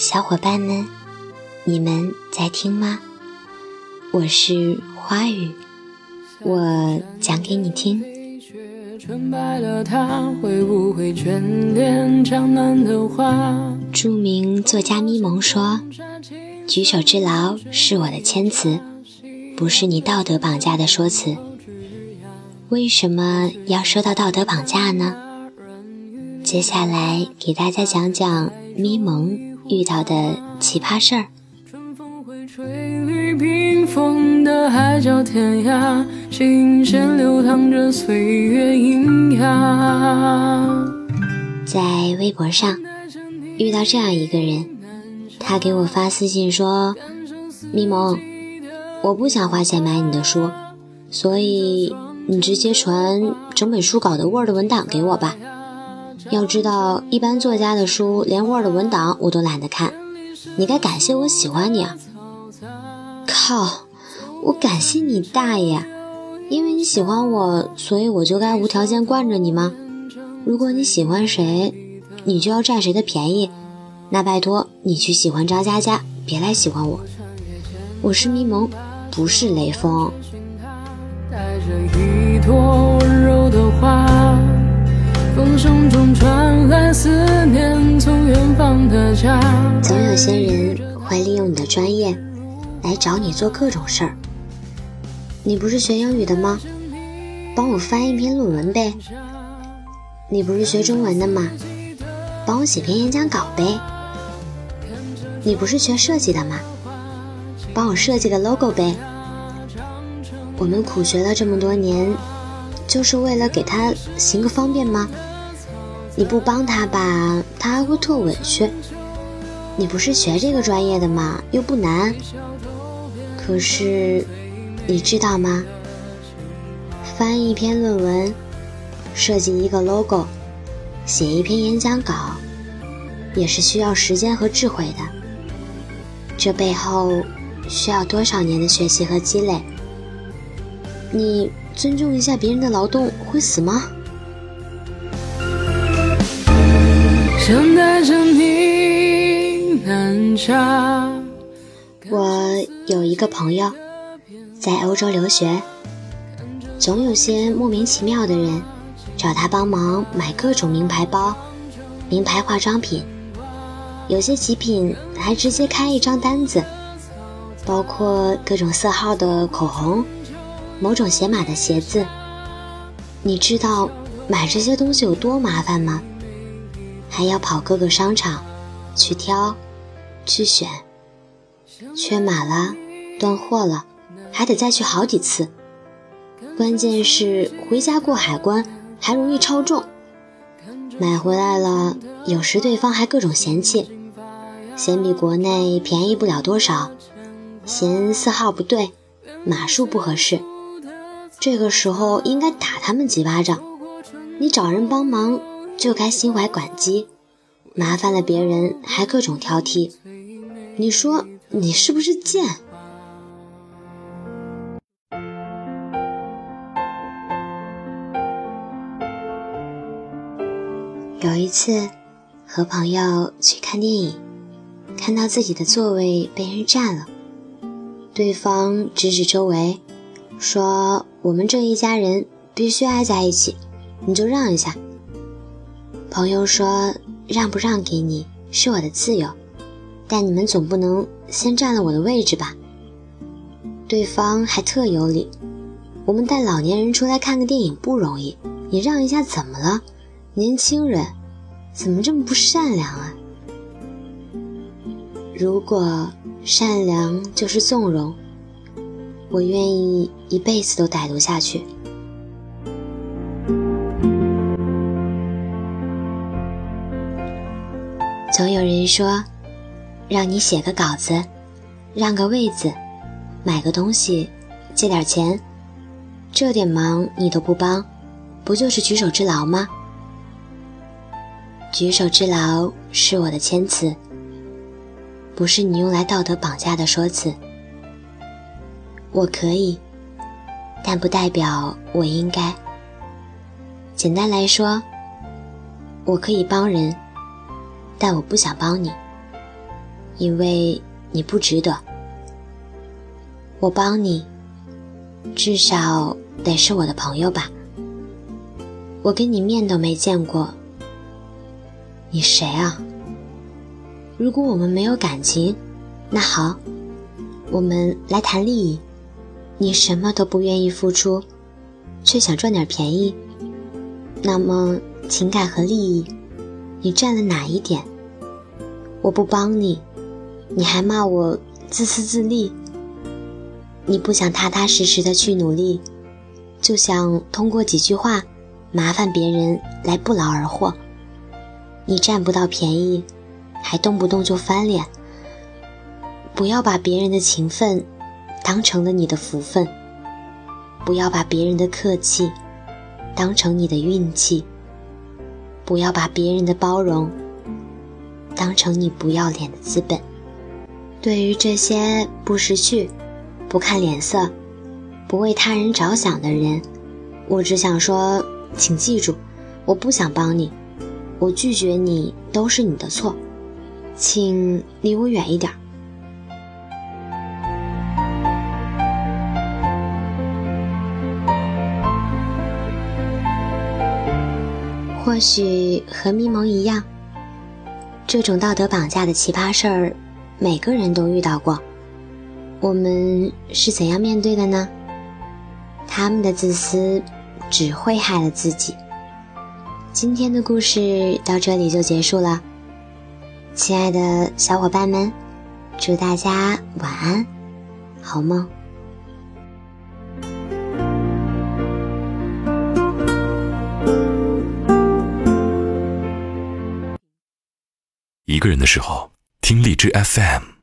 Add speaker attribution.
Speaker 1: 小伙伴们，你们在听吗？我是花语，我讲给你听。著名作家咪蒙说：“举手之劳是我的谦词，不是你道德绑架的说辞。为什么要说到道德绑架呢？接下来给大家讲讲咪蒙遇到的奇葩事儿。”风的海角天涯，琴弦流淌着岁月喑哑。在微博上遇到这样一个人，他给我发私信说：“咪蒙，我不想花钱买你的书，所以你直接传整本书稿的 Word 文档给我吧。要知道，一般作家的书连 Word 文档我都懒得看，你该感谢我喜欢你啊。”靠！我感谢你大爷！因为你喜欢我，所以我就该无条件惯着你吗？如果你喜欢谁，你就要占谁的便宜。那拜托你去喜欢张佳佳，别来喜欢我。我是迷蒙，不是雷锋。总有有些人会利用你的专业。来找你做各种事儿。你不是学英语的吗？帮我翻一篇论文呗。你不是学中文的吗？帮我写篇演讲稿呗。你不是学设计的吗？帮我设计个 logo 呗。我们苦学了这么多年，就是为了给他行个方便吗？你不帮他吧，他还会特委屈。你不是学这个专业的吗？又不难。可是，你知道吗？翻译一篇论文，设计一个 logo，写一篇演讲稿，也是需要时间和智慧的。这背后需要多少年的学习和积累？你尊重一下别人的劳动会死吗？想带着你。我有一个朋友在欧洲留学，总有些莫名其妙的人找他帮忙买各种名牌包、名牌化妆品，有些极品还直接开一张单子，包括各种色号的口红、某种鞋码的鞋子。你知道买这些东西有多麻烦吗？还要跑各个商场去挑、去选。缺码了，断货了，还得再去好几次。关键是回家过海关还容易超重，买回来了，有时对方还各种嫌弃，嫌比国内便宜不了多少，嫌色号不对，码数不合适。这个时候应该打他们几巴掌，你找人帮忙就该心怀感激，麻烦了别人还各种挑剔，你说？你是不是贱？有一次和朋友去看电影，看到自己的座位被人占了，对方指指周围，说：“我们这一家人必须挨在一起，你就让一下。”朋友说：“让不让给你是我的自由。”但你们总不能先占了我的位置吧？对方还特有理，我们带老年人出来看个电影不容易，你让一下怎么了？年轻人怎么这么不善良啊？如果善良就是纵容，我愿意一辈子都歹毒下去。总有人说。让你写个稿子，让个位子，买个东西，借点钱，这点忙你都不帮，不就是举手之劳吗？举手之劳是我的谦词，不是你用来道德绑架的说辞。我可以，但不代表我应该。简单来说，我可以帮人，但我不想帮你。因为你不值得。我帮你，至少得是我的朋友吧。我跟你面都没见过，你谁啊？如果我们没有感情，那好，我们来谈利益。你什么都不愿意付出，却想赚点便宜，那么情感和利益，你占了哪一点？我不帮你，你还骂我自私自利。你不想踏踏实实的去努力，就想通过几句话麻烦别人来不劳而获。你占不到便宜，还动不动就翻脸。不要把别人的情分当成了你的福分，不要把别人的客气当成你的运气，不要把别人的包容。当成你不要脸的资本。对于这些不识趣、不看脸色、不为他人着想的人，我只想说，请记住，我不想帮你，我拒绝你都是你的错，请离我远一点。或许和咪蒙一样。这种道德绑架的奇葩事儿，每个人都遇到过。我们是怎样面对的呢？他们的自私只会害了自己。今天的故事到这里就结束了，亲爱的小伙伴们，祝大家晚安，好梦。
Speaker 2: 一个人的时候，听荔枝 FM。